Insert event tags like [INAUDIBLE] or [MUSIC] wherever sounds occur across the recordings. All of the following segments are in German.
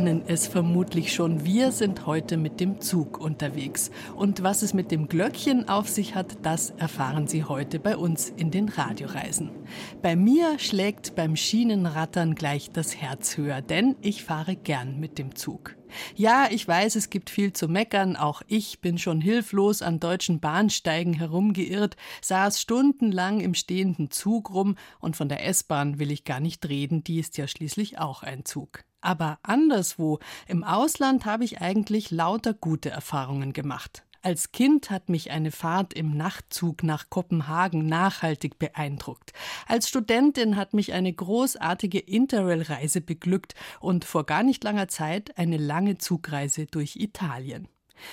ahnen es vermutlich schon, wir sind heute mit dem Zug unterwegs. Und was es mit dem Glöckchen auf sich hat, das erfahren Sie heute bei uns in den Radioreisen. Bei mir schlägt beim Schienenrattern gleich das Herz höher, denn ich fahre gern mit dem Zug. Ja, ich weiß, es gibt viel zu meckern. Auch ich bin schon hilflos an deutschen Bahnsteigen herumgeirrt, saß stundenlang im stehenden Zug rum und von der S-Bahn will ich gar nicht reden, die ist ja schließlich auch ein Zug. Aber anderswo, im Ausland, habe ich eigentlich lauter gute Erfahrungen gemacht. Als Kind hat mich eine Fahrt im Nachtzug nach Kopenhagen nachhaltig beeindruckt. Als Studentin hat mich eine großartige Interrail-Reise beglückt und vor gar nicht langer Zeit eine lange Zugreise durch Italien.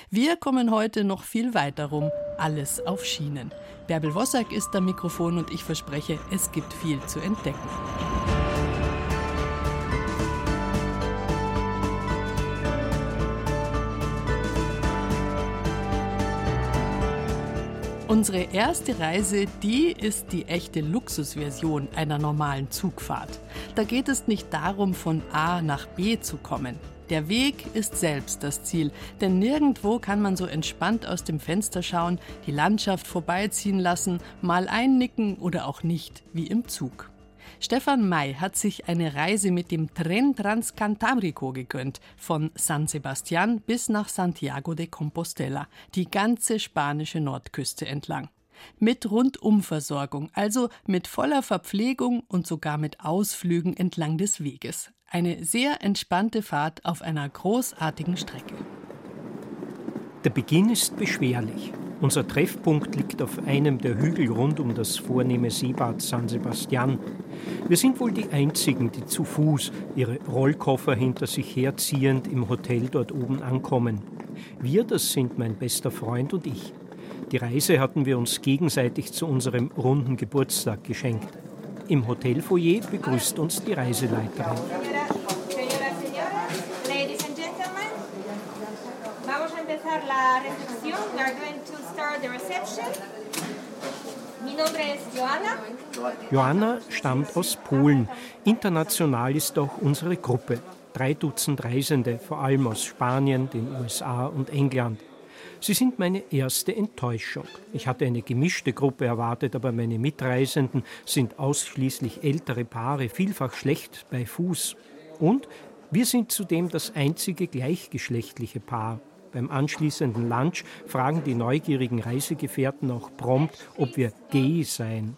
Wir kommen heute noch viel weiter rum, alles auf Schienen. Bärbel Wossack ist am Mikrofon und ich verspreche, es gibt viel zu entdecken. Unsere erste Reise, die ist die echte Luxusversion einer normalen Zugfahrt. Da geht es nicht darum, von A nach B zu kommen. Der Weg ist selbst das Ziel, denn nirgendwo kann man so entspannt aus dem Fenster schauen, die Landschaft vorbeiziehen lassen, mal einnicken oder auch nicht, wie im Zug. Stefan May hat sich eine Reise mit dem Tren Transcantabrico gegönnt, von San Sebastian bis nach Santiago de Compostela, die ganze spanische Nordküste entlang. Mit Rundumversorgung, also mit voller Verpflegung und sogar mit Ausflügen entlang des Weges. Eine sehr entspannte Fahrt auf einer großartigen Strecke. Der Beginn ist beschwerlich. Unser Treffpunkt liegt auf einem der Hügel rund um das vornehme Seebad San Sebastian. Wir sind wohl die Einzigen, die zu Fuß ihre Rollkoffer hinter sich herziehend im Hotel dort oben ankommen. Wir, das sind mein bester Freund und ich. Die Reise hatten wir uns gegenseitig zu unserem runden Geburtstag geschenkt. Im Hotelfoyer begrüßt uns die Reiseleiterin. Empezar la recepción. We are going to start the reception. Mi nombre es Joanna. Joanna stammt aus Polen. International ist auch unsere Gruppe. Drei Dutzend Reisende, vor allem aus Spanien, den USA und England. Sie sind meine erste Enttäuschung. Ich hatte eine gemischte Gruppe erwartet, aber meine Mitreisenden sind ausschließlich ältere Paare, vielfach schlecht bei Fuß. Und wir sind zudem das einzige gleichgeschlechtliche Paar. Beim anschließenden Lunch fragen die neugierigen Reisegefährten auch prompt, ob wir gay seien.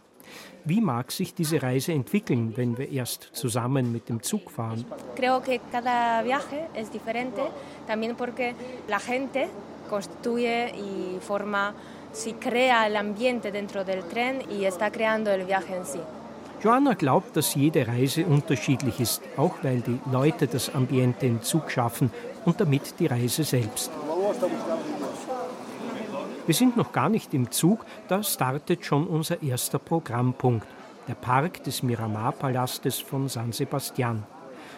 Wie mag sich diese Reise entwickeln, wenn wir erst zusammen mit dem Zug fahren? Creo que cada viaje es diferente, también porque la gente construye y forma, si crea el ambiente dentro del tren y está creando el viaje en sí. Joanna glaubt, dass jede Reise unterschiedlich ist, auch weil die Leute das Ambiente im Zug schaffen und damit die Reise selbst. Wir sind noch gar nicht im Zug, da startet schon unser erster Programmpunkt, der Park des Miramar-Palastes von San Sebastian.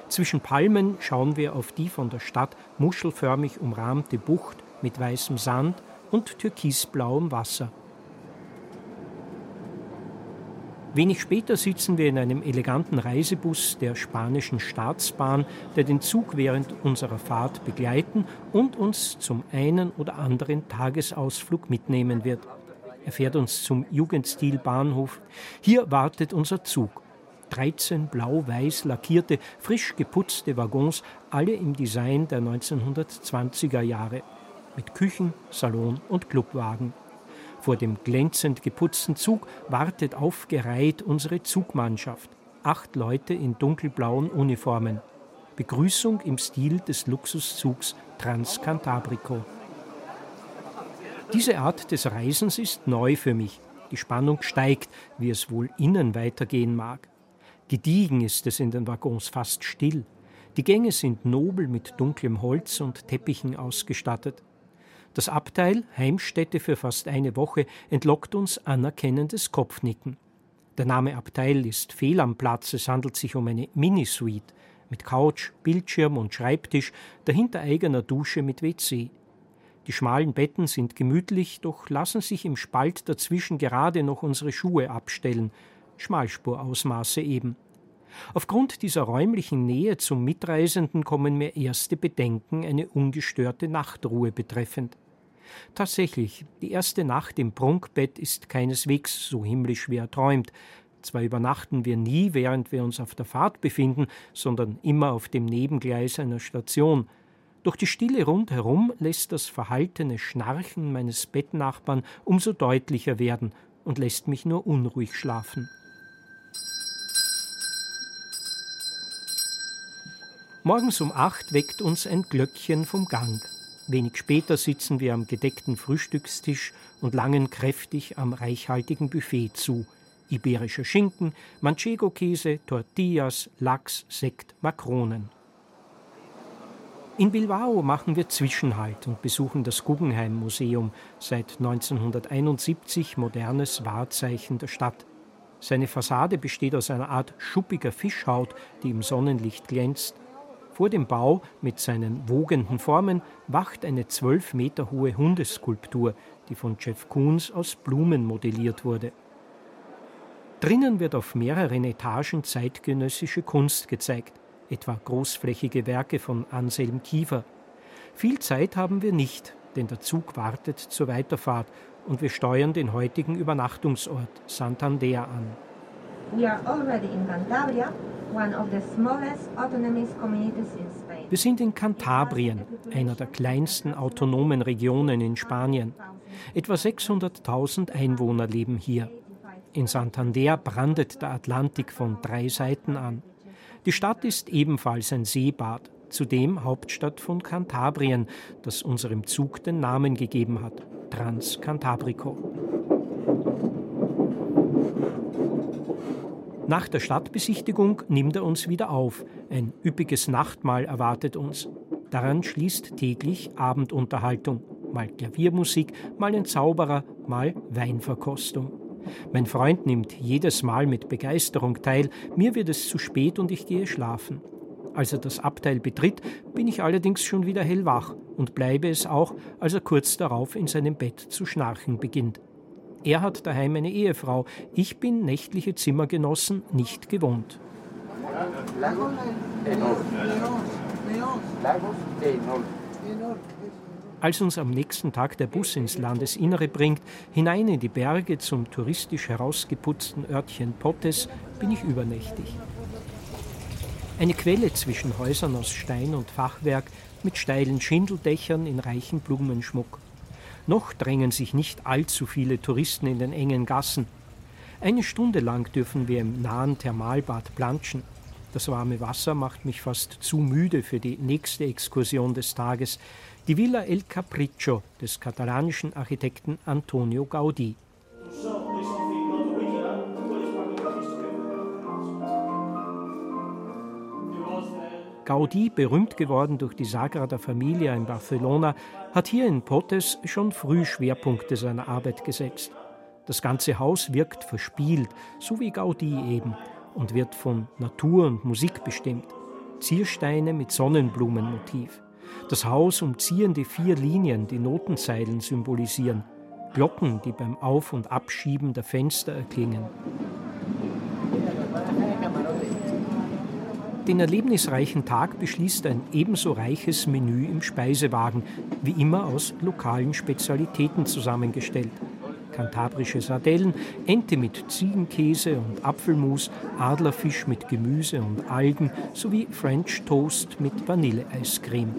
Zwischen Palmen schauen wir auf die von der Stadt muschelförmig umrahmte Bucht mit weißem Sand und türkisblauem Wasser. Wenig später sitzen wir in einem eleganten Reisebus der spanischen Staatsbahn, der den Zug während unserer Fahrt begleiten und uns zum einen oder anderen Tagesausflug mitnehmen wird. Er fährt uns zum Jugendstilbahnhof. Hier wartet unser Zug. 13 blau-weiß lackierte, frisch geputzte Waggons, alle im Design der 1920er Jahre. Mit Küchen, Salon und Clubwagen. Vor dem glänzend geputzten Zug wartet aufgereiht unsere Zugmannschaft. Acht Leute in dunkelblauen Uniformen. Begrüßung im Stil des Luxuszugs Transcantabrico. Diese Art des Reisens ist neu für mich. Die Spannung steigt, wie es wohl innen weitergehen mag. Gediegen ist es in den Waggons fast still. Die Gänge sind nobel mit dunklem Holz und Teppichen ausgestattet. Das Abteil, Heimstätte für fast eine Woche, entlockt uns anerkennendes Kopfnicken. Der Name Abteil ist fehl am Platz, es handelt sich um eine Minisuite mit Couch, Bildschirm und Schreibtisch, dahinter eigener Dusche mit WC. Die schmalen Betten sind gemütlich, doch lassen sich im Spalt dazwischen gerade noch unsere Schuhe abstellen, Schmalspurausmaße eben. Aufgrund dieser räumlichen Nähe zum Mitreisenden kommen mir erste Bedenken eine ungestörte Nachtruhe betreffend. Tatsächlich, die erste Nacht im Prunkbett ist keineswegs so himmlisch wie erträumt. Zwar übernachten wir nie, während wir uns auf der Fahrt befinden, sondern immer auf dem Nebengleis einer Station. Doch die Stille rundherum lässt das verhaltene Schnarchen meines Bettnachbarn umso deutlicher werden und lässt mich nur unruhig schlafen. Morgens um acht weckt uns ein Glöckchen vom Gang. Wenig später sitzen wir am gedeckten Frühstückstisch und langen kräftig am reichhaltigen Buffet zu. Iberischer Schinken, Manchego-Käse, Tortillas, Lachs, Sekt, Makronen. In Bilbao machen wir Zwischenhalt und besuchen das Guggenheim Museum, seit 1971 modernes Wahrzeichen der Stadt. Seine Fassade besteht aus einer Art schuppiger Fischhaut, die im Sonnenlicht glänzt. Vor dem Bau mit seinen wogenden Formen wacht eine zwölf Meter hohe Hundeskulptur, die von Jeff Koons aus Blumen modelliert wurde. Drinnen wird auf mehreren Etagen zeitgenössische Kunst gezeigt, etwa großflächige Werke von Anselm Kiefer. Viel Zeit haben wir nicht, denn der Zug wartet zur Weiterfahrt und wir steuern den heutigen Übernachtungsort Santander an. We are already in Cantabria, wir sind in Kantabrien, einer der kleinsten autonomen Regionen in Spanien. Etwa 600.000 Einwohner leben hier. In Santander brandet der Atlantik von drei Seiten an. Die Stadt ist ebenfalls ein Seebad, zudem Hauptstadt von Kantabrien, das unserem Zug den Namen gegeben hat, Transcantabrico. Nach der Stadtbesichtigung nimmt er uns wieder auf. Ein üppiges Nachtmahl erwartet uns. Daran schließt täglich Abendunterhaltung. Mal Klaviermusik, mal ein Zauberer, mal Weinverkostung. Mein Freund nimmt jedes Mal mit Begeisterung teil, mir wird es zu spät und ich gehe schlafen. Als er das Abteil betritt, bin ich allerdings schon wieder hellwach und bleibe es auch, als er kurz darauf in seinem Bett zu schnarchen beginnt. Er hat daheim eine Ehefrau. Ich bin nächtliche Zimmergenossen nicht gewohnt. Als uns am nächsten Tag der Bus ins Landesinnere bringt, hinein in die Berge zum touristisch herausgeputzten Örtchen Pottes, bin ich übernächtig. Eine Quelle zwischen Häusern aus Stein und Fachwerk mit steilen Schindeldächern in reichen Blumenschmuck. Noch drängen sich nicht allzu viele Touristen in den engen Gassen. Eine Stunde lang dürfen wir im nahen Thermalbad planschen. Das warme Wasser macht mich fast zu müde für die nächste Exkursion des Tages, die Villa El Capriccio des katalanischen Architekten Antonio Gaudí. Gaudí, berühmt geworden durch die Sagrada Familia in Barcelona, hat hier in Potes schon früh Schwerpunkte seiner Arbeit gesetzt. Das ganze Haus wirkt verspielt, so wie Gaudí eben, und wird von Natur und Musik bestimmt. Ziersteine mit Sonnenblumenmotiv. Das Haus umziehen die vier Linien, die Notenzeilen symbolisieren. Glocken, die beim Auf- und Abschieben der Fenster erklingen. Den erlebnisreichen Tag beschließt ein ebenso reiches Menü im Speisewagen, wie immer aus lokalen Spezialitäten zusammengestellt. Kantabrische Sardellen, Ente mit Ziegenkäse und Apfelmus, Adlerfisch mit Gemüse und Algen sowie French Toast mit Vanilleeiscreme.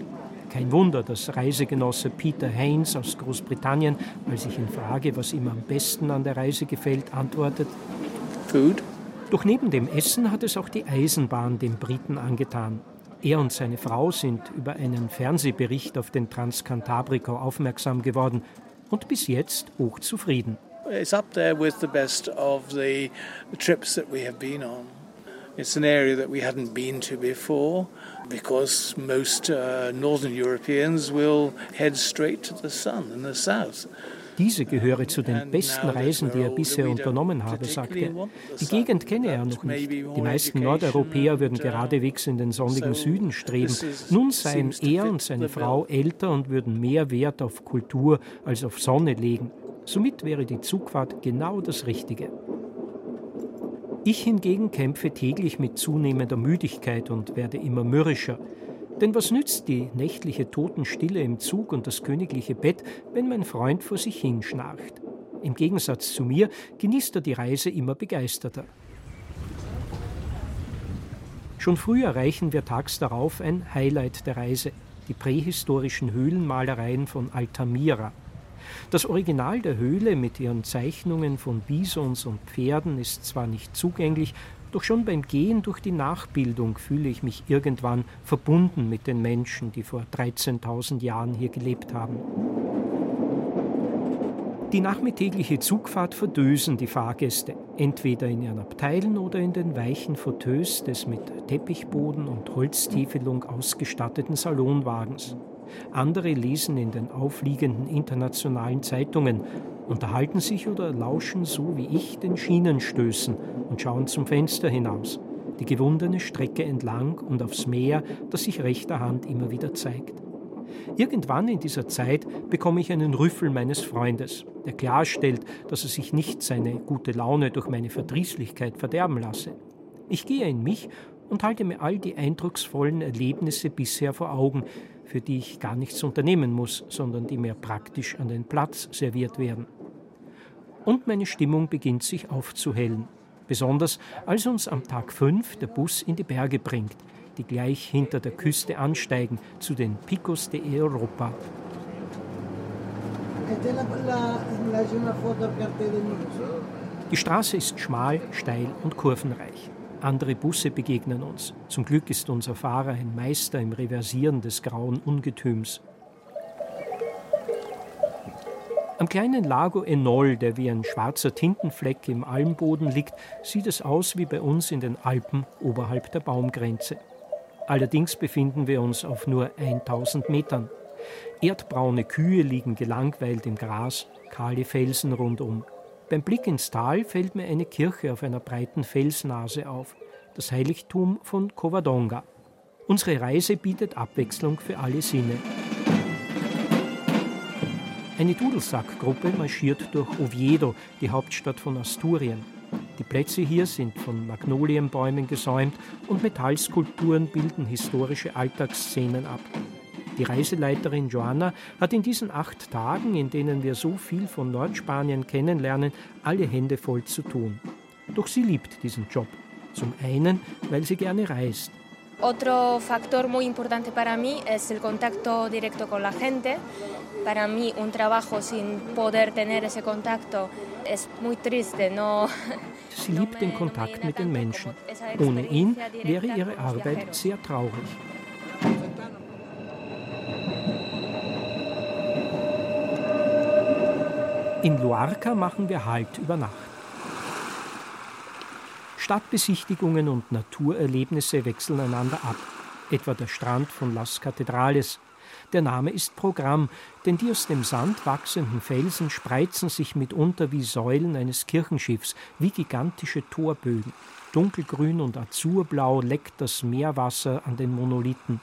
Kein Wunder, dass Reisegenosse Peter Haynes aus Großbritannien, als ich ihn frage, was ihm am besten an der Reise gefällt, antwortet: Food. Doch neben dem Essen hat es auch die Eisenbahn den Briten angetan. Er und seine Frau sind über einen Fernsehbericht auf den Transcantabrico aufmerksam geworden und bis jetzt hochzufrieden. It's up there with the best of the trips that we have been on. It's an area that we hadn't been to before because most uh, northern Europeans will head straight to the sun in the south. Diese gehöre zu den besten Reisen, die er bisher unternommen habe, sagte er. Die Gegend kenne er noch nicht. Die meisten Nordeuropäer würden geradewegs in den sonnigen Süden streben. Nun seien er und seine Frau älter und würden mehr Wert auf Kultur als auf Sonne legen. Somit wäre die Zugfahrt genau das Richtige. Ich hingegen kämpfe täglich mit zunehmender Müdigkeit und werde immer mürrischer. Denn was nützt die nächtliche Totenstille im Zug und das königliche Bett, wenn mein Freund vor sich hinschnarcht? Im Gegensatz zu mir genießt er die Reise immer begeisterter. Schon früh erreichen wir tags darauf ein Highlight der Reise, die prähistorischen Höhlenmalereien von Altamira. Das Original der Höhle mit ihren Zeichnungen von Bisons und Pferden ist zwar nicht zugänglich, doch schon beim Gehen durch die Nachbildung fühle ich mich irgendwann verbunden mit den Menschen, die vor 13.000 Jahren hier gelebt haben. Die nachmittägliche Zugfahrt verdösen die Fahrgäste, entweder in ihren Abteilen oder in den weichen Fauteuils des mit Teppichboden und Holztiefelung ausgestatteten Salonwagens. Andere lesen in den aufliegenden internationalen Zeitungen, unterhalten sich oder lauschen so wie ich den Schienenstößen und schauen zum Fenster hinaus, die gewundene Strecke entlang und aufs Meer, das sich rechter Hand immer wieder zeigt. Irgendwann in dieser Zeit bekomme ich einen Rüffel meines Freundes, der klarstellt, dass er sich nicht seine gute Laune durch meine Verdrießlichkeit verderben lasse. Ich gehe in mich und halte mir all die eindrucksvollen Erlebnisse bisher vor Augen, für die ich gar nichts unternehmen muss, sondern die mir praktisch an den Platz serviert werden. Und meine Stimmung beginnt sich aufzuhellen, besonders als uns am Tag 5 der Bus in die Berge bringt, die gleich hinter der Küste ansteigen zu den Picos de Europa. Die Straße ist schmal, steil und kurvenreich. Andere Busse begegnen uns. Zum Glück ist unser Fahrer ein Meister im Reversieren des grauen Ungetüms. Am kleinen Lago Enol, der wie ein schwarzer Tintenfleck im Almboden liegt, sieht es aus wie bei uns in den Alpen oberhalb der Baumgrenze. Allerdings befinden wir uns auf nur 1000 Metern. Erdbraune Kühe liegen gelangweilt im Gras, kahle Felsen rundum. Beim Blick ins Tal fällt mir eine Kirche auf einer breiten Felsnase auf, das Heiligtum von Covadonga. Unsere Reise bietet Abwechslung für alle Sinne. Eine Dudelsackgruppe marschiert durch Oviedo, die Hauptstadt von Asturien. Die Plätze hier sind von Magnolienbäumen gesäumt und Metallskulpturen bilden historische Alltagsszenen ab. Die Reiseleiterin Joanna hat in diesen acht Tagen, in denen wir so viel von Nordspanien kennenlernen, alle Hände voll zu tun. Doch sie liebt diesen Job. Zum einen, weil sie gerne reist. Otro factor muy importante para mí es el contacto directo con la gente. Para mí un trabajo sin poder tener ese contacto es muy triste. No, [LAUGHS] Sie liebt den Kontakt mit den Menschen. Ohne ihn wäre ihre Arbeit sehr traurig. In Luarca machen wir Halt über Nacht. Stadtbesichtigungen und Naturerlebnisse wechseln einander ab, etwa der Strand von Las Catedrales. Der Name ist Programm, denn die aus dem Sand wachsenden Felsen spreizen sich mitunter wie Säulen eines Kirchenschiffs, wie gigantische Torbögen. Dunkelgrün und azurblau leckt das Meerwasser an den Monolithen.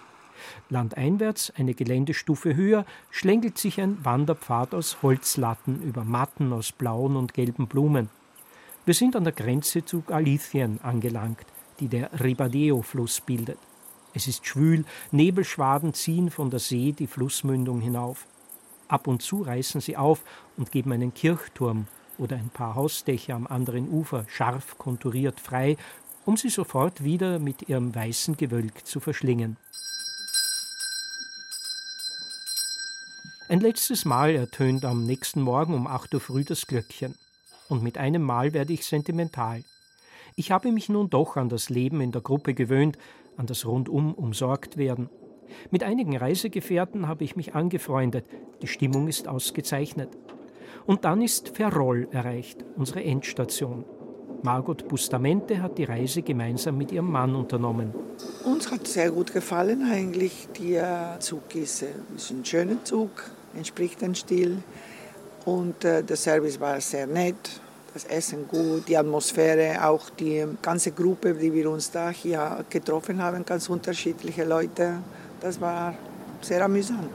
Landeinwärts, eine Geländestufe höher, schlängelt sich ein Wanderpfad aus Holzlatten über Matten aus blauen und gelben Blumen. Wir sind an der Grenze zu Galicien angelangt, die der Ribadeo-Fluss bildet. Es ist schwül, Nebelschwaden ziehen von der See die Flussmündung hinauf. Ab und zu reißen sie auf und geben einen Kirchturm oder ein paar Hausdächer am anderen Ufer scharf konturiert frei, um sie sofort wieder mit ihrem weißen Gewölk zu verschlingen. Ein letztes Mal ertönt am nächsten Morgen um 8 Uhr früh das Glöckchen. Und mit einem Mal werde ich sentimental. Ich habe mich nun doch an das Leben in der Gruppe gewöhnt, an das rundum umsorgt werden. Mit einigen Reisegefährten habe ich mich angefreundet. Die Stimmung ist ausgezeichnet. Und dann ist Ferrol erreicht, unsere Endstation. Margot Bustamente hat die Reise gemeinsam mit ihrem Mann unternommen. Uns hat sehr gut gefallen eigentlich. Der Zug ist, ist ein schöner Zug, entspricht dem Stil. Und äh, der Service war sehr nett, das Essen gut, die Atmosphäre, auch die ganze Gruppe, die wir uns da hier getroffen haben, ganz unterschiedliche Leute. Das war sehr amüsant.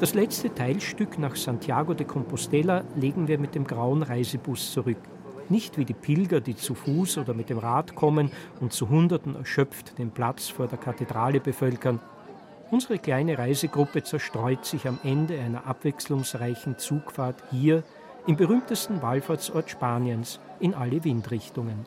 Das letzte Teilstück nach Santiago de Compostela legen wir mit dem grauen Reisebus zurück. Nicht wie die Pilger, die zu Fuß oder mit dem Rad kommen und zu Hunderten erschöpft den Platz vor der Kathedrale bevölkern. Unsere kleine Reisegruppe zerstreut sich am Ende einer abwechslungsreichen Zugfahrt hier im berühmtesten Wallfahrtsort Spaniens in alle Windrichtungen.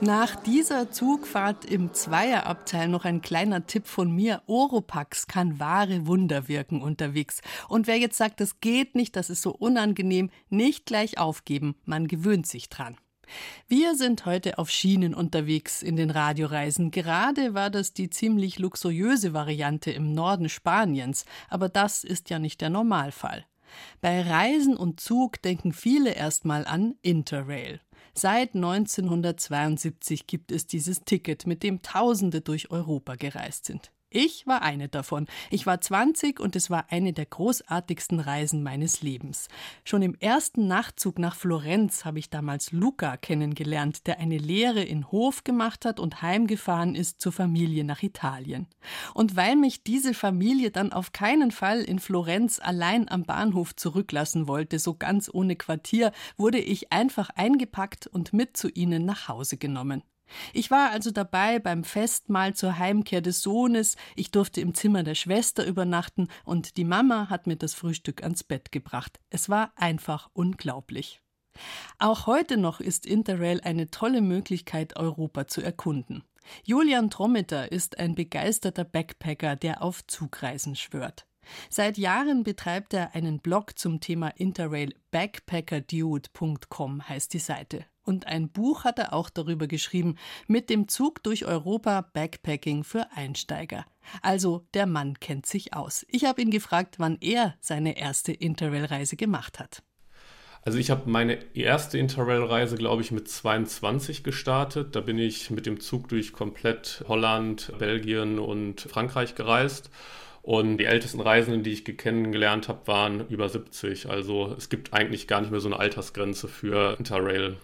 Nach dieser Zugfahrt im Zweierabteil noch ein kleiner Tipp von mir. Oropax kann wahre Wunder wirken unterwegs. Und wer jetzt sagt, das geht nicht, das ist so unangenehm, nicht gleich aufgeben. Man gewöhnt sich dran. Wir sind heute auf Schienen unterwegs in den Radioreisen. Gerade war das die ziemlich luxuriöse Variante im Norden Spaniens, aber das ist ja nicht der Normalfall. Bei Reisen und Zug denken viele erstmal an Interrail. Seit 1972 gibt es dieses Ticket, mit dem Tausende durch Europa gereist sind. Ich war eine davon. Ich war 20 und es war eine der großartigsten Reisen meines Lebens. Schon im ersten Nachtzug nach Florenz habe ich damals Luca kennengelernt, der eine Lehre in Hof gemacht hat und heimgefahren ist zur Familie nach Italien. Und weil mich diese Familie dann auf keinen Fall in Florenz allein am Bahnhof zurücklassen wollte, so ganz ohne Quartier, wurde ich einfach eingepackt und mit zu ihnen nach Hause genommen. Ich war also dabei beim Festmahl zur Heimkehr des Sohnes, ich durfte im Zimmer der Schwester übernachten und die Mama hat mir das Frühstück ans Bett gebracht. Es war einfach unglaublich. Auch heute noch ist Interrail eine tolle Möglichkeit, Europa zu erkunden. Julian Trommeter ist ein begeisterter Backpacker, der auf Zugreisen schwört. Seit Jahren betreibt er einen Blog zum Thema Interrail backpackerdude.com heißt die Seite. Und ein Buch hat er auch darüber geschrieben, mit dem Zug durch Europa Backpacking für Einsteiger. Also der Mann kennt sich aus. Ich habe ihn gefragt, wann er seine erste Interrail-Reise gemacht hat. Also ich habe meine erste Interrail-Reise, glaube ich, mit 22 gestartet. Da bin ich mit dem Zug durch komplett Holland, Belgien und Frankreich gereist. Und die ältesten Reisenden, die ich kennengelernt habe, waren über 70. Also es gibt eigentlich gar nicht mehr so eine Altersgrenze für Interrail.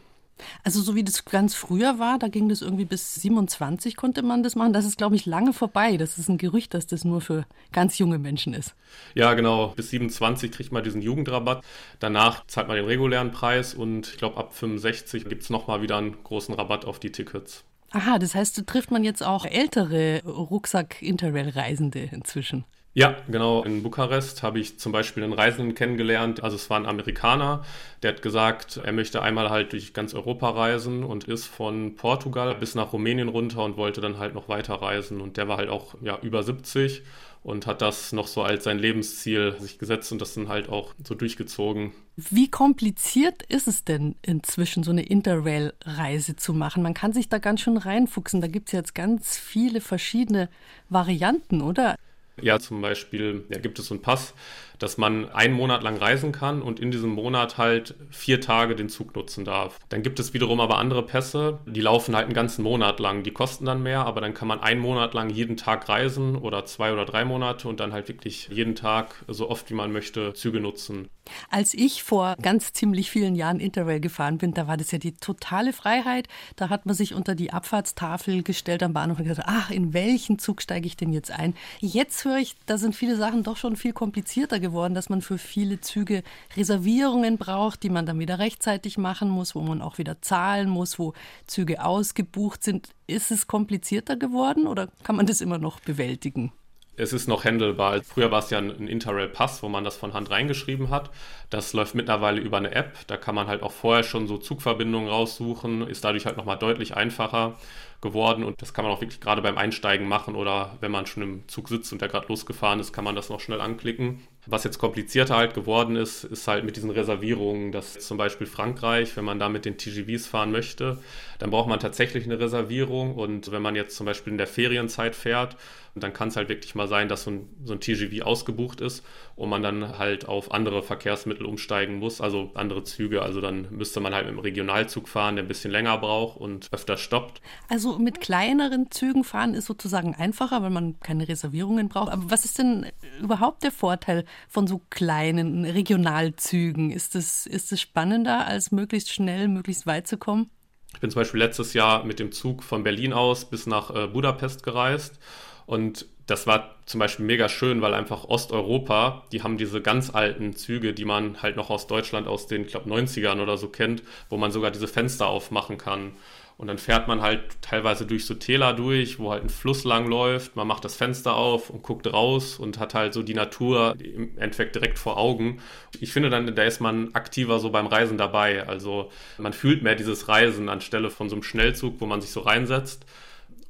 Also so wie das ganz früher war, da ging das irgendwie bis 27 konnte man das machen. Das ist, glaube ich, lange vorbei. Das ist ein Gerücht, dass das nur für ganz junge Menschen ist. Ja, genau. Bis 27 kriegt man diesen Jugendrabatt. Danach zahlt man den regulären Preis und ich glaube, ab 65 gibt es nochmal wieder einen großen Rabatt auf die Tickets. Aha, das heißt, trifft man jetzt auch ältere Rucksack-Interrail-Reisende inzwischen? Ja, genau. In Bukarest habe ich zum Beispiel einen Reisenden kennengelernt. Also es war ein Amerikaner, der hat gesagt, er möchte einmal halt durch ganz Europa reisen und ist von Portugal bis nach Rumänien runter und wollte dann halt noch weiter reisen. Und der war halt auch ja, über 70 und hat das noch so als sein Lebensziel sich gesetzt und das dann halt auch so durchgezogen. Wie kompliziert ist es denn inzwischen, so eine Interrail-Reise zu machen? Man kann sich da ganz schön reinfuchsen. Da gibt es jetzt ganz viele verschiedene Varianten, oder? Ja, zum Beispiel ja, gibt es so einen Pass, dass man einen Monat lang reisen kann und in diesem Monat halt vier Tage den Zug nutzen darf. Dann gibt es wiederum aber andere Pässe, die laufen halt einen ganzen Monat lang. Die kosten dann mehr, aber dann kann man einen Monat lang jeden Tag reisen oder zwei oder drei Monate und dann halt wirklich jeden Tag so oft wie man möchte Züge nutzen. Als ich vor ganz ziemlich vielen Jahren Interrail gefahren bin, da war das ja die totale Freiheit. Da hat man sich unter die Abfahrtstafel gestellt am Bahnhof und gesagt, ach, in welchen Zug steige ich denn jetzt ein? Jetzt höre ich, da sind viele Sachen doch schon viel komplizierter geworden geworden, dass man für viele Züge Reservierungen braucht, die man dann wieder rechtzeitig machen muss, wo man auch wieder zahlen muss, wo Züge ausgebucht sind. Ist es komplizierter geworden oder kann man das immer noch bewältigen? es ist noch handelbar. Früher war es ja ein Interrail-Pass, wo man das von Hand reingeschrieben hat. Das läuft mittlerweile über eine App. Da kann man halt auch vorher schon so Zugverbindungen raussuchen, ist dadurch halt nochmal deutlich einfacher. Geworden und das kann man auch wirklich gerade beim Einsteigen machen oder wenn man schon im Zug sitzt und der gerade losgefahren ist, kann man das noch schnell anklicken. Was jetzt komplizierter halt geworden ist, ist halt mit diesen Reservierungen, dass zum Beispiel Frankreich, wenn man da mit den TGVs fahren möchte, dann braucht man tatsächlich eine Reservierung und wenn man jetzt zum Beispiel in der Ferienzeit fährt, dann kann es halt wirklich mal sein, dass so ein, so ein TGV ausgebucht ist und man dann halt auf andere Verkehrsmittel umsteigen muss, also andere Züge. Also dann müsste man halt mit dem Regionalzug fahren, der ein bisschen länger braucht und öfter stoppt. Also mit kleineren Zügen fahren ist sozusagen einfacher, weil man keine Reservierungen braucht. Aber was ist denn überhaupt der Vorteil von so kleinen Regionalzügen? Ist es ist spannender, als möglichst schnell, möglichst weit zu kommen? Ich bin zum Beispiel letztes Jahr mit dem Zug von Berlin aus bis nach äh, Budapest gereist und das war zum Beispiel mega schön, weil einfach Osteuropa, die haben diese ganz alten Züge, die man halt noch aus Deutschland aus den, ich glaube, 90ern oder so kennt, wo man sogar diese Fenster aufmachen kann. Und dann fährt man halt teilweise durch so Täler durch, wo halt ein Fluss lang läuft. Man macht das Fenster auf und guckt raus und hat halt so die Natur im Endeffekt direkt vor Augen. Ich finde dann, da ist man aktiver so beim Reisen dabei. Also man fühlt mehr dieses Reisen anstelle von so einem Schnellzug, wo man sich so reinsetzt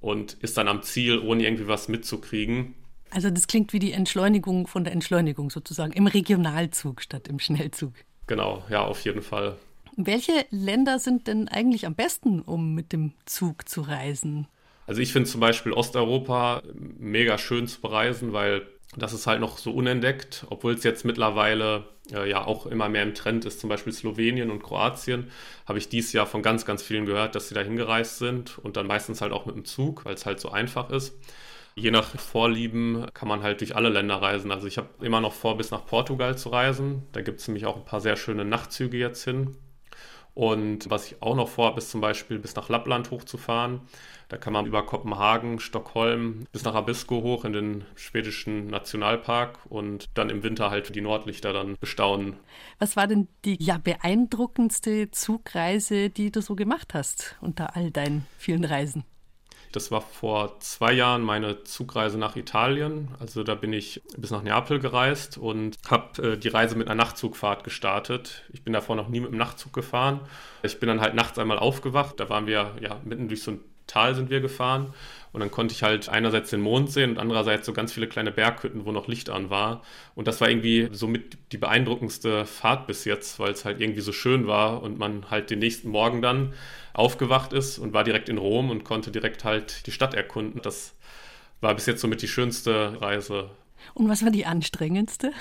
und ist dann am Ziel, ohne irgendwie was mitzukriegen. Also das klingt wie die Entschleunigung von der Entschleunigung sozusagen, im Regionalzug statt im Schnellzug. Genau, ja, auf jeden Fall. Welche Länder sind denn eigentlich am besten, um mit dem Zug zu reisen? Also ich finde zum Beispiel Osteuropa mega schön zu bereisen, weil das ist halt noch so unentdeckt, obwohl es jetzt mittlerweile äh, ja auch immer mehr im Trend ist. Zum Beispiel Slowenien und Kroatien habe ich dieses Jahr von ganz, ganz vielen gehört, dass sie da hingereist sind und dann meistens halt auch mit dem Zug, weil es halt so einfach ist. Je nach Vorlieben kann man halt durch alle Länder reisen. Also ich habe immer noch vor, bis nach Portugal zu reisen. Da gibt es nämlich auch ein paar sehr schöne Nachtzüge jetzt hin. Und was ich auch noch vorhabe, ist zum Beispiel bis nach Lappland hochzufahren. Da kann man über Kopenhagen, Stockholm bis nach Abisko hoch in den schwedischen Nationalpark und dann im Winter halt die Nordlichter dann bestaunen. Was war denn die ja beeindruckendste Zugreise, die du so gemacht hast unter all deinen vielen Reisen? Das war vor zwei Jahren meine Zugreise nach Italien. Also da bin ich bis nach Neapel gereist und habe äh, die Reise mit einer Nachtzugfahrt gestartet. Ich bin davor noch nie mit dem Nachtzug gefahren. Ich bin dann halt nachts einmal aufgewacht. Da waren wir ja mitten durch so ein Tal sind wir gefahren und dann konnte ich halt einerseits den Mond sehen und andererseits so ganz viele kleine Berghütten, wo noch Licht an war. Und das war irgendwie somit die beeindruckendste Fahrt bis jetzt, weil es halt irgendwie so schön war und man halt den nächsten Morgen dann aufgewacht ist und war direkt in Rom und konnte direkt halt die Stadt erkunden. Das war bis jetzt somit die schönste Reise. Und was war die anstrengendste?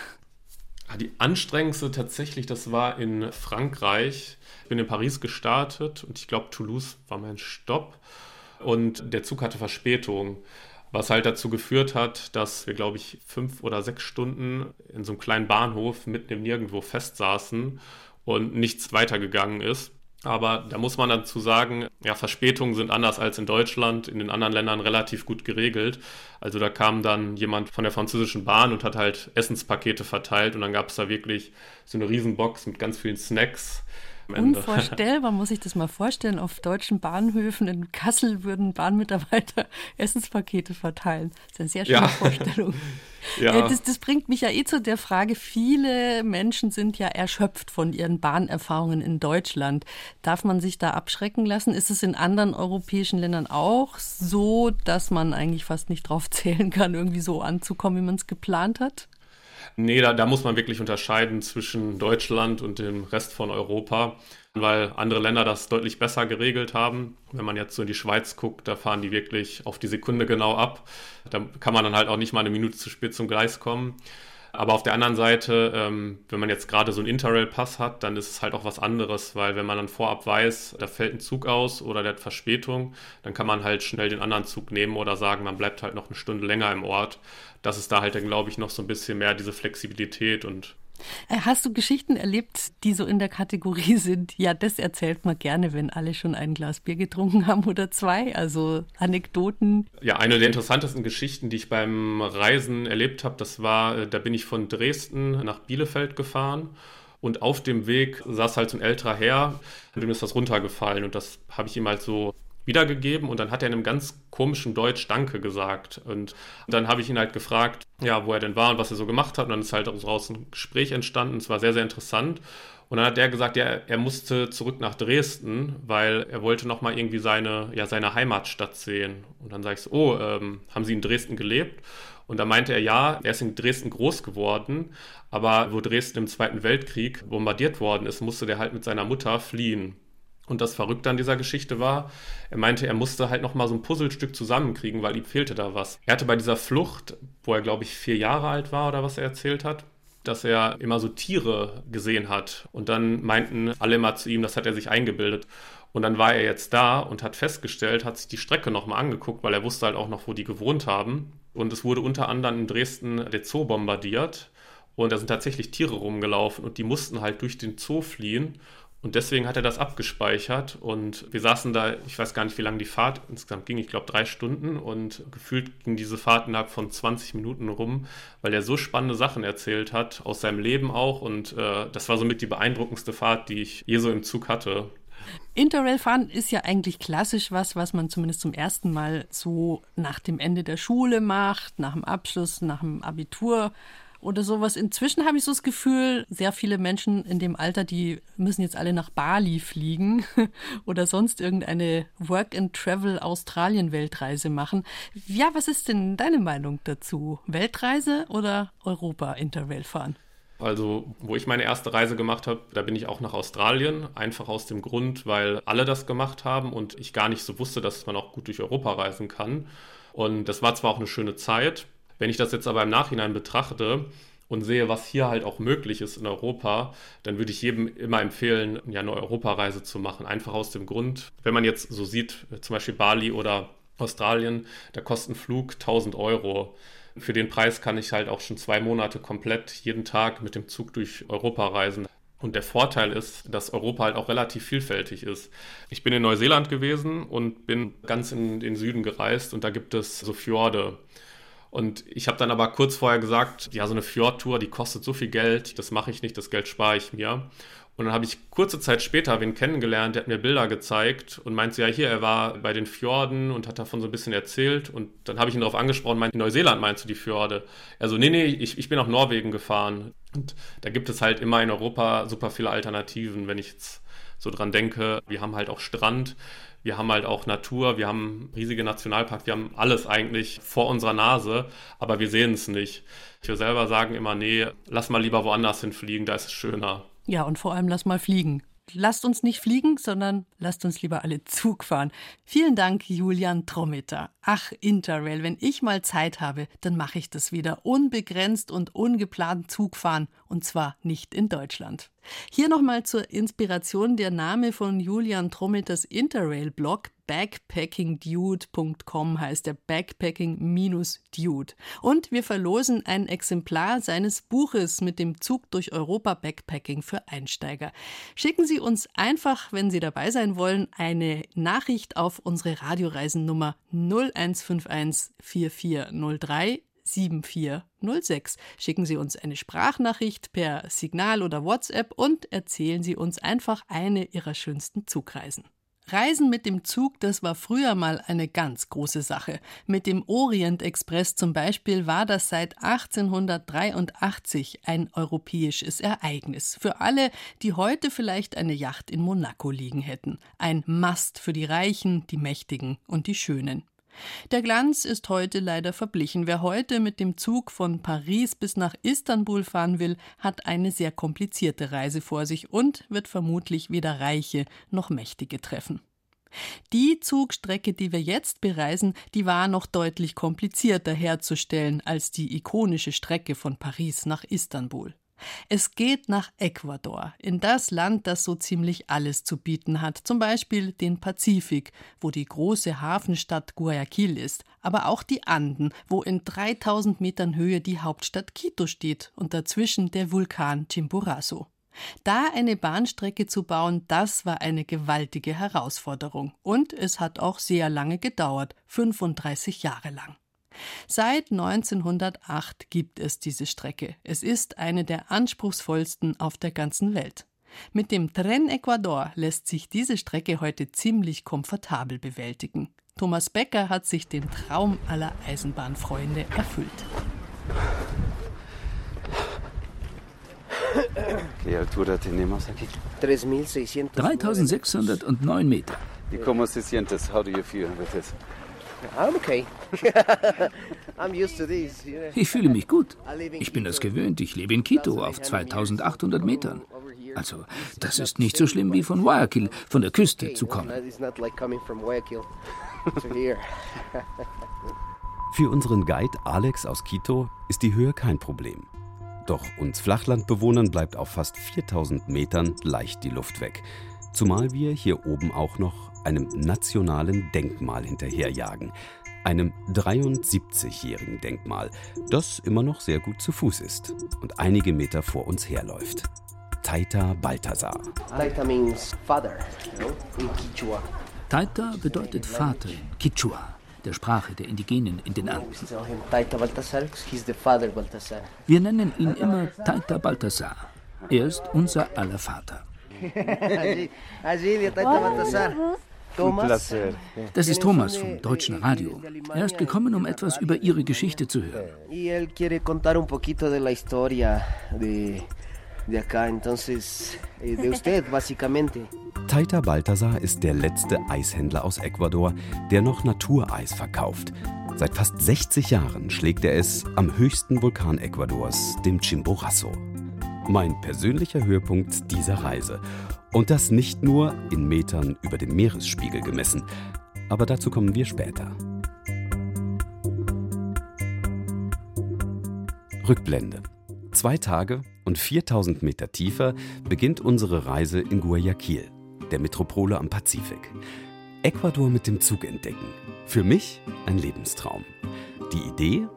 Ah, die anstrengendste tatsächlich, das war in Frankreich. Ich bin in Paris gestartet und ich glaube, Toulouse war mein Stopp und der Zug hatte Verspätung. Was halt dazu geführt hat, dass wir, glaube ich, fünf oder sechs Stunden in so einem kleinen Bahnhof mitten im Nirgendwo festsaßen und nichts weitergegangen ist. Aber da muss man dazu sagen, ja, Verspätungen sind anders als in Deutschland, in den anderen Ländern relativ gut geregelt. Also da kam dann jemand von der französischen Bahn und hat halt Essenspakete verteilt und dann gab es da wirklich so eine Riesenbox mit ganz vielen Snacks Unvorstellbar, muss ich das mal vorstellen. Auf deutschen Bahnhöfen in Kassel würden Bahnmitarbeiter [LAUGHS] Essenspakete verteilen. Das ist eine sehr schöne ja. Vorstellung. [LAUGHS] ja. Das, das, bringt mich ja eh zu der Frage, viele Menschen sind ja erschöpft von ihren Bahnerfahrungen in Deutschland. Darf man sich da abschrecken lassen? Ist es in anderen europäischen Ländern auch so, dass man eigentlich fast nicht drauf [LAUGHS] zählen kann, irgendwie so anzukommen, wie man es geplant hat? Nee, da, da muss man wirklich unterscheiden zwischen Deutschland und dem Rest von Europa, weil andere Länder das deutlich besser geregelt haben. Wenn man jetzt so in die Schweiz guckt, da fahren die wirklich auf die Sekunde genau ab. Da kann man dann halt auch nicht mal eine Minute zu spät zum Gleis kommen. Aber auf der anderen Seite, ähm, wenn man jetzt gerade so einen Interrail-Pass hat, dann ist es halt auch was anderes, weil wenn man dann vorab weiß, da fällt ein Zug aus oder der hat Verspätung, dann kann man halt schnell den anderen Zug nehmen oder sagen, man bleibt halt noch eine Stunde länger im Ort. Das ist da halt dann, glaube ich, noch so ein bisschen mehr diese Flexibilität und Hast du Geschichten erlebt, die so in der Kategorie [LAUGHS] sind? Ja, das erzählt man gerne, wenn alle schon ein Glas Bier getrunken haben oder zwei. Also Anekdoten. Ja, eine der interessantesten Geschichten, die ich beim Reisen erlebt habe, das war, äh, da bin ich von Dresden nach Bielefeld gefahren. Und auf dem Weg saß halt so ein älterer Herr, dem ist das runtergefallen. Und das habe ich ihm halt so wiedergegeben und dann hat er in einem ganz komischen Deutsch Danke gesagt. Und dann habe ich ihn halt gefragt, ja, wo er denn war und was er so gemacht hat. Und dann ist halt daraus ein Gespräch entstanden. Es war sehr, sehr interessant. Und dann hat der gesagt, ja, er musste zurück nach Dresden, weil er wollte nochmal irgendwie seine, ja, seine Heimatstadt sehen. Und dann sage ich so, oh, ähm, haben Sie in Dresden gelebt? Und da meinte er, ja, er ist in Dresden groß geworden, aber wo Dresden im Zweiten Weltkrieg bombardiert worden ist, musste der halt mit seiner Mutter fliehen. Und das Verrückte an dieser Geschichte war, er meinte, er musste halt nochmal so ein Puzzlestück zusammenkriegen, weil ihm fehlte da was. Er hatte bei dieser Flucht, wo er glaube ich vier Jahre alt war oder was er erzählt hat, dass er immer so Tiere gesehen hat. Und dann meinten alle mal zu ihm, das hat er sich eingebildet. Und dann war er jetzt da und hat festgestellt, hat sich die Strecke nochmal angeguckt, weil er wusste halt auch noch, wo die gewohnt haben. Und es wurde unter anderem in Dresden der Zoo bombardiert. Und da sind tatsächlich Tiere rumgelaufen und die mussten halt durch den Zoo fliehen. Und deswegen hat er das abgespeichert. Und wir saßen da, ich weiß gar nicht, wie lange die Fahrt insgesamt ging, ich glaube drei Stunden. Und gefühlt ging diese Fahrt innerhalb von 20 Minuten rum, weil er so spannende Sachen erzählt hat, aus seinem Leben auch. Und äh, das war somit die beeindruckendste Fahrt, die ich je so im Zug hatte. Interrail-Fahren ist ja eigentlich klassisch was, was man zumindest zum ersten Mal so nach dem Ende der Schule macht, nach dem Abschluss, nach dem Abitur oder sowas. Inzwischen habe ich so das Gefühl, sehr viele Menschen in dem Alter, die müssen jetzt alle nach Bali fliegen [LAUGHS] oder sonst irgendeine Work-and-Travel Australien-Weltreise machen. Ja, was ist denn deine Meinung dazu? Weltreise oder Europa-Interrail fahren? Also, wo ich meine erste Reise gemacht habe, da bin ich auch nach Australien, einfach aus dem Grund, weil alle das gemacht haben und ich gar nicht so wusste, dass man auch gut durch Europa reisen kann. Und das war zwar auch eine schöne Zeit, wenn ich das jetzt aber im Nachhinein betrachte und sehe, was hier halt auch möglich ist in Europa, dann würde ich jedem immer empfehlen, ja, eine Europareise zu machen. Einfach aus dem Grund, wenn man jetzt so sieht, zum Beispiel Bali oder Australien, da kostet ein Flug 1000 Euro. Für den Preis kann ich halt auch schon zwei Monate komplett jeden Tag mit dem Zug durch Europa reisen. Und der Vorteil ist, dass Europa halt auch relativ vielfältig ist. Ich bin in Neuseeland gewesen und bin ganz in den Süden gereist und da gibt es so Fjorde. Und ich habe dann aber kurz vorher gesagt, ja, so eine Fjordtour, die kostet so viel Geld, das mache ich nicht, das Geld spare ich mir. Und dann habe ich kurze Zeit später wen kennengelernt, der hat mir Bilder gezeigt und meinte, ja, hier, er war bei den Fjorden und hat davon so ein bisschen erzählt. Und dann habe ich ihn darauf angesprochen, meinte, in Neuseeland meinst du die Fjorde? Also, nee, nee, ich, ich bin nach Norwegen gefahren. Und da gibt es halt immer in Europa super viele Alternativen, wenn ich jetzt so dran denke. Wir haben halt auch Strand wir haben halt auch Natur, wir haben riesige Nationalparks, wir haben alles eigentlich vor unserer Nase, aber wir sehen es nicht. Wir selber sagen immer, nee, lass mal lieber woanders hinfliegen, da ist es schöner. Ja, und vor allem lass mal fliegen lasst uns nicht fliegen, sondern lasst uns lieber alle Zug fahren. Vielen Dank, Julian Trommeter. Ach, Interrail, wenn ich mal Zeit habe, dann mache ich das wieder. Unbegrenzt und ungeplant Zug fahren. Und zwar nicht in Deutschland. Hier nochmal zur Inspiration der Name von Julian Trommeters Interrail-Blog backpackingdude.com heißt der Backpacking-Dude. Und wir verlosen ein Exemplar seines Buches mit dem Zug durch Europa Backpacking für Einsteiger. Schicken Sie uns einfach, wenn Sie dabei sein wollen, eine Nachricht auf unsere Radioreisennummer 0151 4403 7406. Schicken Sie uns eine Sprachnachricht per Signal oder WhatsApp und erzählen Sie uns einfach eine Ihrer schönsten Zugreisen. Reisen mit dem Zug, das war früher mal eine ganz große Sache. Mit dem Orient Express zum Beispiel war das seit 1883 ein europäisches Ereignis. Für alle, die heute vielleicht eine Yacht in Monaco liegen hätten. Ein Mast für die Reichen, die Mächtigen und die Schönen. Der Glanz ist heute leider verblichen. Wer heute mit dem Zug von Paris bis nach Istanbul fahren will, hat eine sehr komplizierte Reise vor sich und wird vermutlich weder Reiche noch Mächtige treffen. Die Zugstrecke, die wir jetzt bereisen, die war noch deutlich komplizierter herzustellen als die ikonische Strecke von Paris nach Istanbul. Es geht nach Ecuador, in das Land, das so ziemlich alles zu bieten hat, zum Beispiel den Pazifik, wo die große Hafenstadt Guayaquil ist, aber auch die Anden, wo in 3000 Metern Höhe die Hauptstadt Quito steht und dazwischen der Vulkan Chimborazo. Da eine Bahnstrecke zu bauen, das war eine gewaltige Herausforderung. Und es hat auch sehr lange gedauert, 35 Jahre lang. Seit 1908 gibt es diese Strecke. Es ist eine der anspruchsvollsten auf der ganzen Welt. Mit dem Tren Ecuador lässt sich diese Strecke heute ziemlich komfortabel bewältigen. Thomas Becker hat sich den Traum aller Eisenbahnfreunde erfüllt. ¿Qué altura tenemos aquí? 3609 Meter. ¿Y cómo se sientes? How do you feel with this? [LAUGHS] Ich fühle mich gut. Ich bin das gewöhnt. Ich lebe in Quito auf 2800 Metern. Also, das ist nicht so schlimm wie von Guayaquil, von der Küste zu kommen. [LAUGHS] Für unseren Guide Alex aus Quito ist die Höhe kein Problem. Doch uns Flachlandbewohnern bleibt auf fast 4000 Metern leicht die Luft weg. Zumal wir hier oben auch noch einem nationalen Denkmal hinterherjagen. Einem 73-jährigen Denkmal, das immer noch sehr gut zu Fuß ist und einige Meter vor uns herläuft. Taita Balthasar. Taita means father, in Quichua. Taita bedeutet Vater in Quichua der Sprache der Indigenen in den Anden. Wir nennen ihn immer Taita Balthasar. Er ist unser aller Vater. Das ist Thomas vom Deutschen Radio. Er ist gekommen, um etwas über Ihre Geschichte zu hören eh. [LAUGHS] Taita Balthasar ist der letzte Eishändler aus Ecuador, der noch Natureis verkauft. Seit fast 60 Jahren schlägt er es am höchsten Vulkan Ecuadors, dem Chimborazo. Mein persönlicher Höhepunkt dieser Reise. Und das nicht nur in Metern über dem Meeresspiegel gemessen. Aber dazu kommen wir später. Rückblende. Zwei Tage und 4000 Meter tiefer beginnt unsere Reise in Guayaquil, der Metropole am Pazifik. Ecuador mit dem Zug entdecken. Für mich ein Lebenstraum. Die Idee?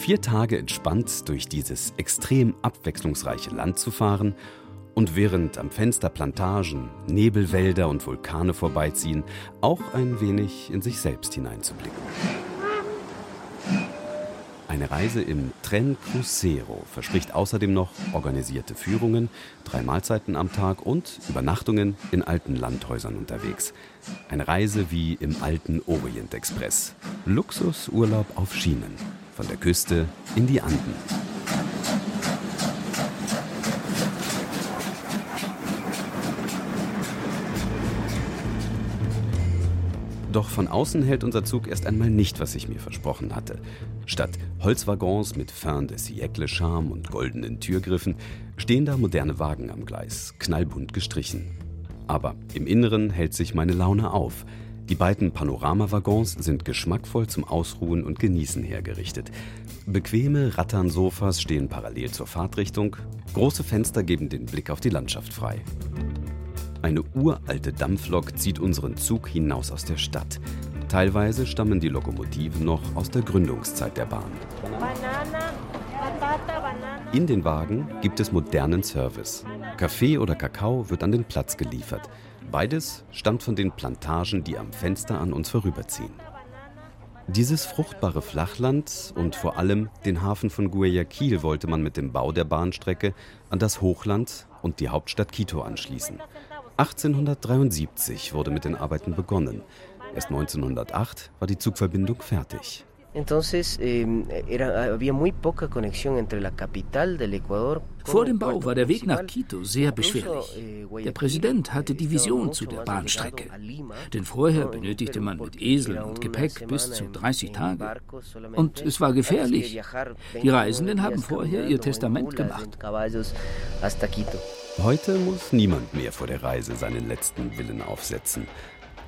Vier Tage entspannt durch dieses extrem abwechslungsreiche Land zu fahren und während am Fenster Plantagen, Nebelwälder und Vulkane vorbeiziehen, auch ein wenig in sich selbst hineinzublicken. Eine Reise im Tren Crucero verspricht außerdem noch organisierte Führungen, drei Mahlzeiten am Tag und Übernachtungen in alten Landhäusern unterwegs. Eine Reise wie im alten Orient Express. Luxusurlaub auf Schienen. Von der Küste in die Anden. Doch von außen hält unser Zug erst einmal nicht, was ich mir versprochen hatte. Statt Holzwaggons mit Fin de siècle Charme und goldenen Türgriffen stehen da moderne Wagen am Gleis, knallbunt gestrichen. Aber im Inneren hält sich meine Laune auf. Die beiden Panoramawaggons sind geschmackvoll zum Ausruhen und Genießen hergerichtet. Bequeme Ratternsofas stehen parallel zur Fahrtrichtung. Große Fenster geben den Blick auf die Landschaft frei. Eine uralte Dampflok zieht unseren Zug hinaus aus der Stadt. Teilweise stammen die Lokomotiven noch aus der Gründungszeit der Bahn. In den Wagen gibt es modernen Service. Kaffee oder Kakao wird an den Platz geliefert. Beides stammt von den Plantagen, die am Fenster an uns vorüberziehen. Dieses fruchtbare Flachland und vor allem den Hafen von Guayaquil wollte man mit dem Bau der Bahnstrecke an das Hochland und die Hauptstadt Quito anschließen. 1873 wurde mit den Arbeiten begonnen. Erst 1908 war die Zugverbindung fertig. Vor dem Bau war der Weg nach Quito sehr beschwerlich. Eh, der Präsident hatte die Vision zu der Bahnstrecke. Denn vorher benötigte man mit Eseln und Gepäck bis zu 30 Tage. Und es war gefährlich. Die Reisenden haben vorher ihr Testament gemacht. Heute muss niemand mehr vor der Reise seinen letzten Willen aufsetzen.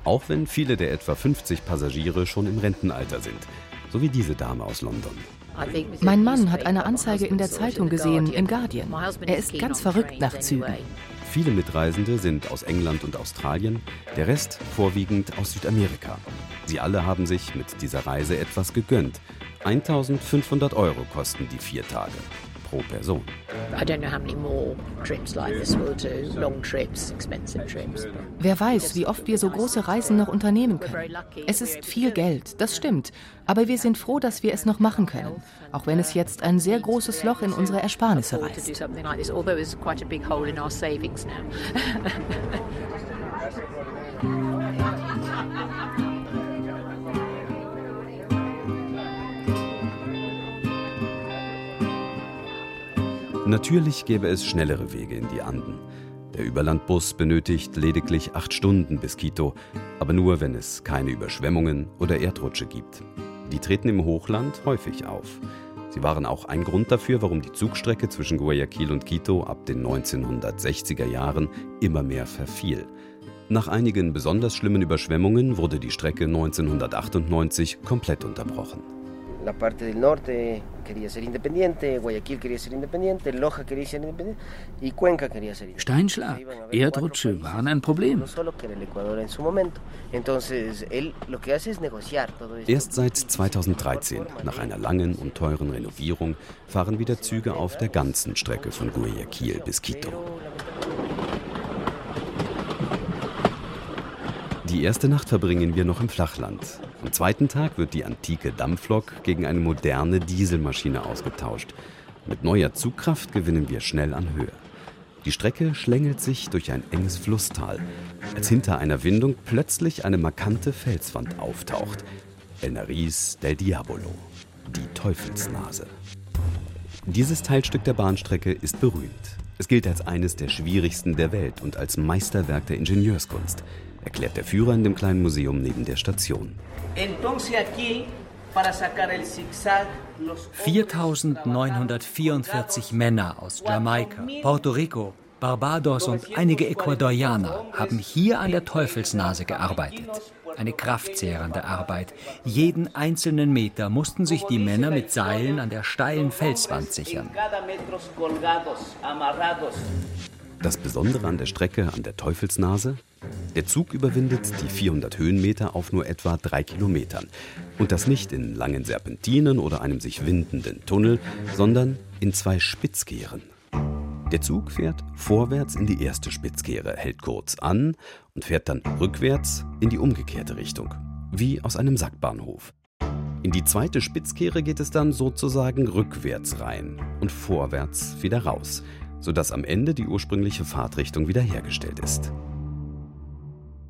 Auch wenn viele der etwa 50 Passagiere schon im Rentenalter sind. So wie diese Dame aus London. Mein Mann hat eine Anzeige in der Zeitung gesehen, im Guardian. Er ist ganz verrückt nach Zügen. Viele Mitreisende sind aus England und Australien, der Rest vorwiegend aus Südamerika. Sie alle haben sich mit dieser Reise etwas gegönnt. 1500 Euro kosten die vier Tage pro Person. Wer weiß, wie oft wir so große Reisen noch unternehmen können. Es ist viel Geld, das stimmt. Aber wir sind froh, dass wir es noch machen können, auch wenn es jetzt ein sehr großes Loch in unsere Ersparnisse reißt. [LAUGHS] Natürlich gäbe es schnellere Wege in die Anden. Der Überlandbus benötigt lediglich acht Stunden bis Quito, aber nur, wenn es keine Überschwemmungen oder Erdrutsche gibt. Die treten im Hochland häufig auf. Sie waren auch ein Grund dafür, warum die Zugstrecke zwischen Guayaquil und Quito ab den 1960er Jahren immer mehr verfiel. Nach einigen besonders schlimmen Überschwemmungen wurde die Strecke 1998 komplett unterbrochen. La parte del norte quería ser independiente, Guayaquil quería ser independiente, Loja quería ser independiente y Cuenca quería ser independiente. Steinschlag, Erdrutsche waren ein Problem. Erst seit 2013, nach einer langen und teuren Renovierung, fahren wieder Züge auf der ganzen Strecke von Guayaquil bis Quito. Die erste Nacht verbringen wir noch im Flachland. Am zweiten Tag wird die antike Dampflok gegen eine moderne Dieselmaschine ausgetauscht. Mit neuer Zugkraft gewinnen wir schnell an Höhe. Die Strecke schlängelt sich durch ein enges Flusstal, als hinter einer Windung plötzlich eine markante Felswand auftaucht. El Nariz del Diabolo, die Teufelsnase. Dieses Teilstück der Bahnstrecke ist berühmt. Es gilt als eines der schwierigsten der Welt und als Meisterwerk der Ingenieurskunst erklärt der Führer in dem kleinen Museum neben der Station. 4944 Männer aus Jamaika, Puerto Rico, Barbados und einige Ecuadorianer haben hier an der Teufelsnase gearbeitet. Eine kraftzehrende Arbeit. Jeden einzelnen Meter mussten sich die Männer mit Seilen an der steilen Felswand sichern. Das Besondere an der Strecke an der Teufelsnase? Der Zug überwindet die 400 Höhenmeter auf nur etwa drei Kilometern. Und das nicht in langen Serpentinen oder einem sich windenden Tunnel, sondern in zwei Spitzkehren. Der Zug fährt vorwärts in die erste Spitzkehre, hält kurz an und fährt dann rückwärts in die umgekehrte Richtung, wie aus einem Sackbahnhof. In die zweite Spitzkehre geht es dann sozusagen rückwärts rein und vorwärts wieder raus sodass am Ende die ursprüngliche Fahrtrichtung wiederhergestellt ist.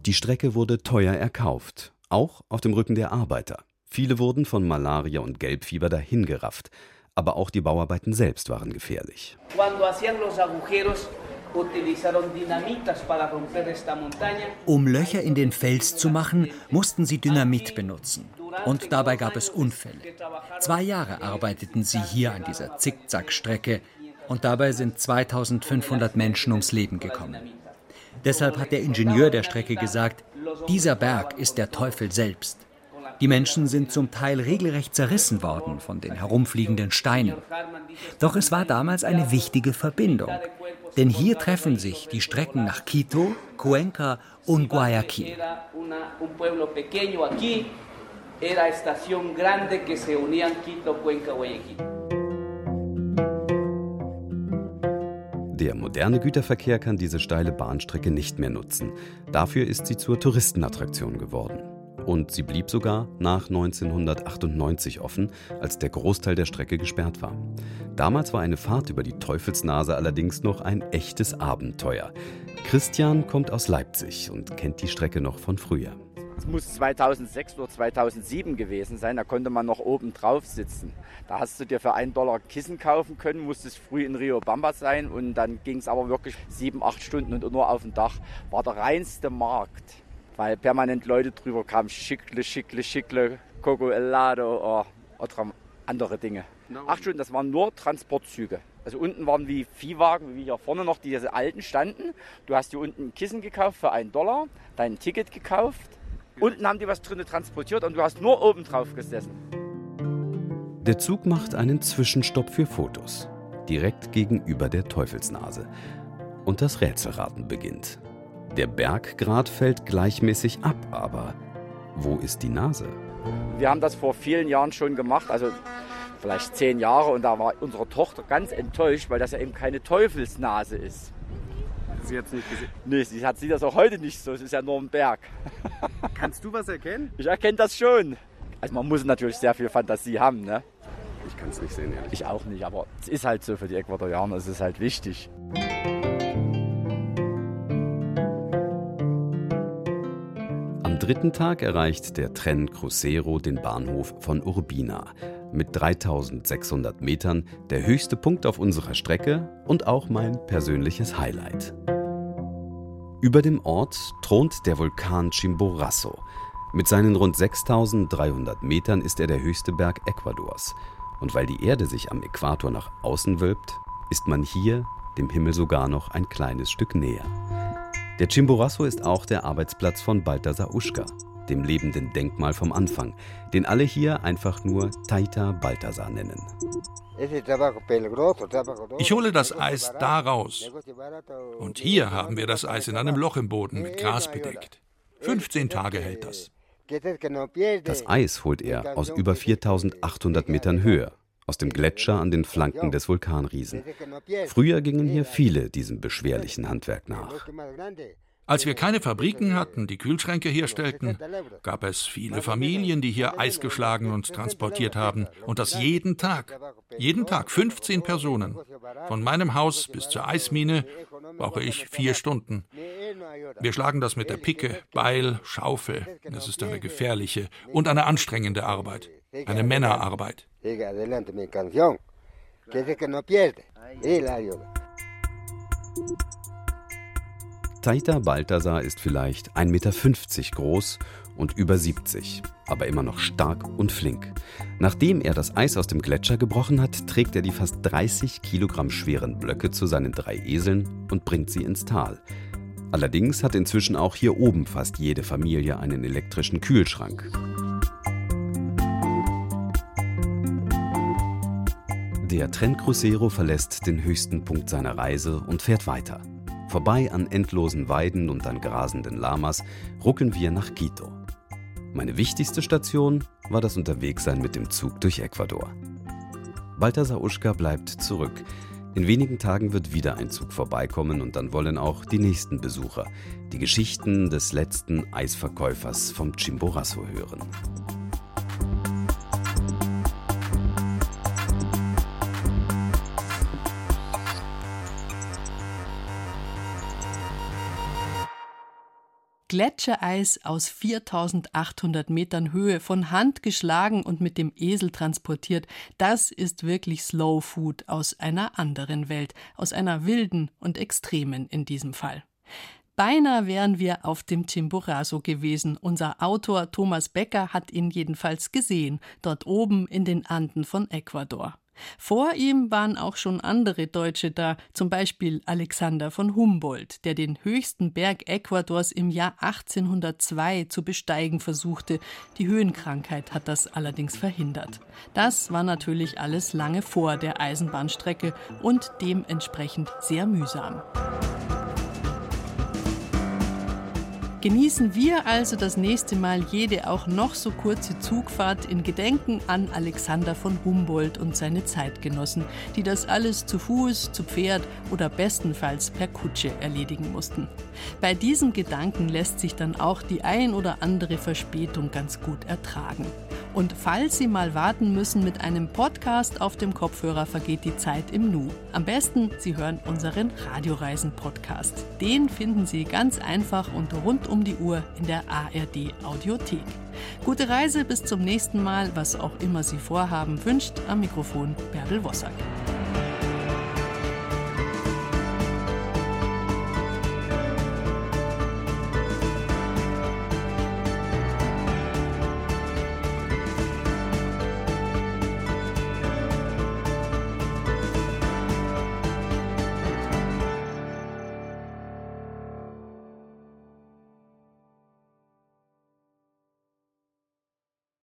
Die Strecke wurde teuer erkauft, auch auf dem Rücken der Arbeiter. Viele wurden von Malaria und Gelbfieber dahingerafft, aber auch die Bauarbeiten selbst waren gefährlich. Um Löcher in den Fels zu machen, mussten sie Dynamit benutzen. Und dabei gab es Unfälle. Zwei Jahre arbeiteten sie hier an dieser Zickzackstrecke, und dabei sind 2500 Menschen ums Leben gekommen. Deshalb hat der Ingenieur der Strecke gesagt, dieser Berg ist der Teufel selbst. Die Menschen sind zum Teil regelrecht zerrissen worden von den herumfliegenden Steinen. Doch es war damals eine wichtige Verbindung. Denn hier treffen sich die Strecken nach Quito, Cuenca und Guayaquil. Era estación grande que se unían Quito, Cuenca, Guayaquil. Der moderne Güterverkehr kann diese steile Bahnstrecke nicht mehr nutzen. Dafür ist sie zur Touristenattraktion geworden. Und sie blieb sogar nach 1998 offen, als der Großteil der Strecke gesperrt war. Damals war eine Fahrt über die Teufelsnase allerdings noch ein echtes Abenteuer. Christian kommt aus Leipzig und kennt die Strecke noch von früher. Es muss 2006 oder 2007 gewesen sein, da konnte man noch oben drauf sitzen. Da hast du dir für einen Dollar Kissen kaufen können, musstest früh in Rio Bamba sein und dann ging es aber wirklich sieben, acht Stunden und nur auf dem Dach. War der reinste Markt, weil permanent Leute drüber kamen, Schickle, Schickle, Schickle, Coco Helado oh, oder andere Dinge. Acht Stunden, das waren nur Transportzüge. Also unten waren wie Viehwagen, wie hier vorne noch diese alten standen. Du hast hier unten ein Kissen gekauft für einen Dollar, dein Ticket gekauft Unten haben die was drin transportiert und du hast nur oben drauf gesessen. Der Zug macht einen Zwischenstopp für Fotos. Direkt gegenüber der Teufelsnase. Und das Rätselraten beginnt. Der Berggrad fällt gleichmäßig ab, aber wo ist die Nase? Wir haben das vor vielen Jahren schon gemacht, also vielleicht zehn Jahre, und da war unsere Tochter ganz enttäuscht, weil das ja eben keine Teufelsnase ist. Sie hat es nicht gesehen? Nee, sie hat, sieht das auch heute nicht so. Es ist ja nur ein Berg. [LAUGHS] Kannst du was erkennen? Ich erkenne das schon. Also man muss natürlich sehr viel Fantasie haben, ne? Ich kann es nicht sehen, ehrlich. Ich auch nicht, aber es ist halt so für die Ecuadorianer, es ist halt wichtig. Am dritten Tag erreicht der Tren Crucero den Bahnhof von Urbina. mit 3600 Metern der höchste Punkt auf unserer Strecke und auch mein persönliches Highlight. Über dem Ort thront der Vulkan Chimborazo. Mit seinen rund 6300 Metern ist er der höchste Berg Ecuadors. Und weil die Erde sich am Äquator nach außen wölbt, ist man hier dem Himmel sogar noch ein kleines Stück näher. Der Chimborazo ist auch der Arbeitsplatz von Balthasar Uschka, dem lebenden Denkmal vom Anfang, den alle hier einfach nur Taita Balthasar nennen. Ich hole das Eis da raus. Und hier haben wir das Eis in einem Loch im Boden mit Gras bedeckt. 15 Tage hält das. Das Eis holt er aus über 4800 Metern Höhe, aus dem Gletscher an den Flanken des Vulkanriesen. Früher gingen hier viele diesem beschwerlichen Handwerk nach. Als wir keine Fabriken hatten, die Kühlschränke herstellten, gab es viele Familien, die hier Eis geschlagen und transportiert haben. Und das jeden Tag. Jeden Tag 15 Personen. Von meinem Haus bis zur Eismine brauche ich vier Stunden. Wir schlagen das mit der Picke, Beil, Schaufel. Es ist eine gefährliche und eine anstrengende Arbeit. Eine Männerarbeit. Taita Balthasar ist vielleicht 1,50 Meter groß und über 70, aber immer noch stark und flink. Nachdem er das Eis aus dem Gletscher gebrochen hat, trägt er die fast 30 Kilogramm schweren Blöcke zu seinen drei Eseln und bringt sie ins Tal. Allerdings hat inzwischen auch hier oben fast jede Familie einen elektrischen Kühlschrank. Der Tren Crucero verlässt den höchsten Punkt seiner Reise und fährt weiter. Vorbei an endlosen Weiden und an grasenden Lamas ruckeln wir nach Quito. Meine wichtigste Station war das Unterwegssein mit dem Zug durch Ecuador. Balthasar Uschka bleibt zurück. In wenigen Tagen wird wieder ein Zug vorbeikommen und dann wollen auch die nächsten Besucher die Geschichten des letzten Eisverkäufers vom Chimborazo hören. Gletschereis aus 4800 Metern Höhe, von Hand geschlagen und mit dem Esel transportiert, das ist wirklich Slow Food aus einer anderen Welt, aus einer wilden und extremen in diesem Fall. Beinahe wären wir auf dem Chimborazo gewesen. Unser Autor Thomas Becker hat ihn jedenfalls gesehen, dort oben in den Anden von Ecuador. Vor ihm waren auch schon andere Deutsche da, zum Beispiel Alexander von Humboldt, der den höchsten Berg Ecuadors im Jahr 1802 zu besteigen versuchte. Die Höhenkrankheit hat das allerdings verhindert. Das war natürlich alles lange vor der Eisenbahnstrecke und dementsprechend sehr mühsam. Genießen wir also das nächste Mal jede auch noch so kurze Zugfahrt in Gedenken an Alexander von Humboldt und seine Zeitgenossen, die das alles zu Fuß, zu Pferd oder bestenfalls per Kutsche erledigen mussten. Bei diesem Gedanken lässt sich dann auch die ein oder andere Verspätung ganz gut ertragen. Und falls Sie mal warten müssen mit einem Podcast auf dem Kopfhörer, vergeht die Zeit im Nu. Am besten, Sie hören unseren Radioreisen-Podcast. Den finden Sie ganz einfach und rund um die Uhr in der ARD Audiothek. Gute Reise bis zum nächsten Mal, was auch immer Sie vorhaben, wünscht am Mikrofon Bärbel Wossack.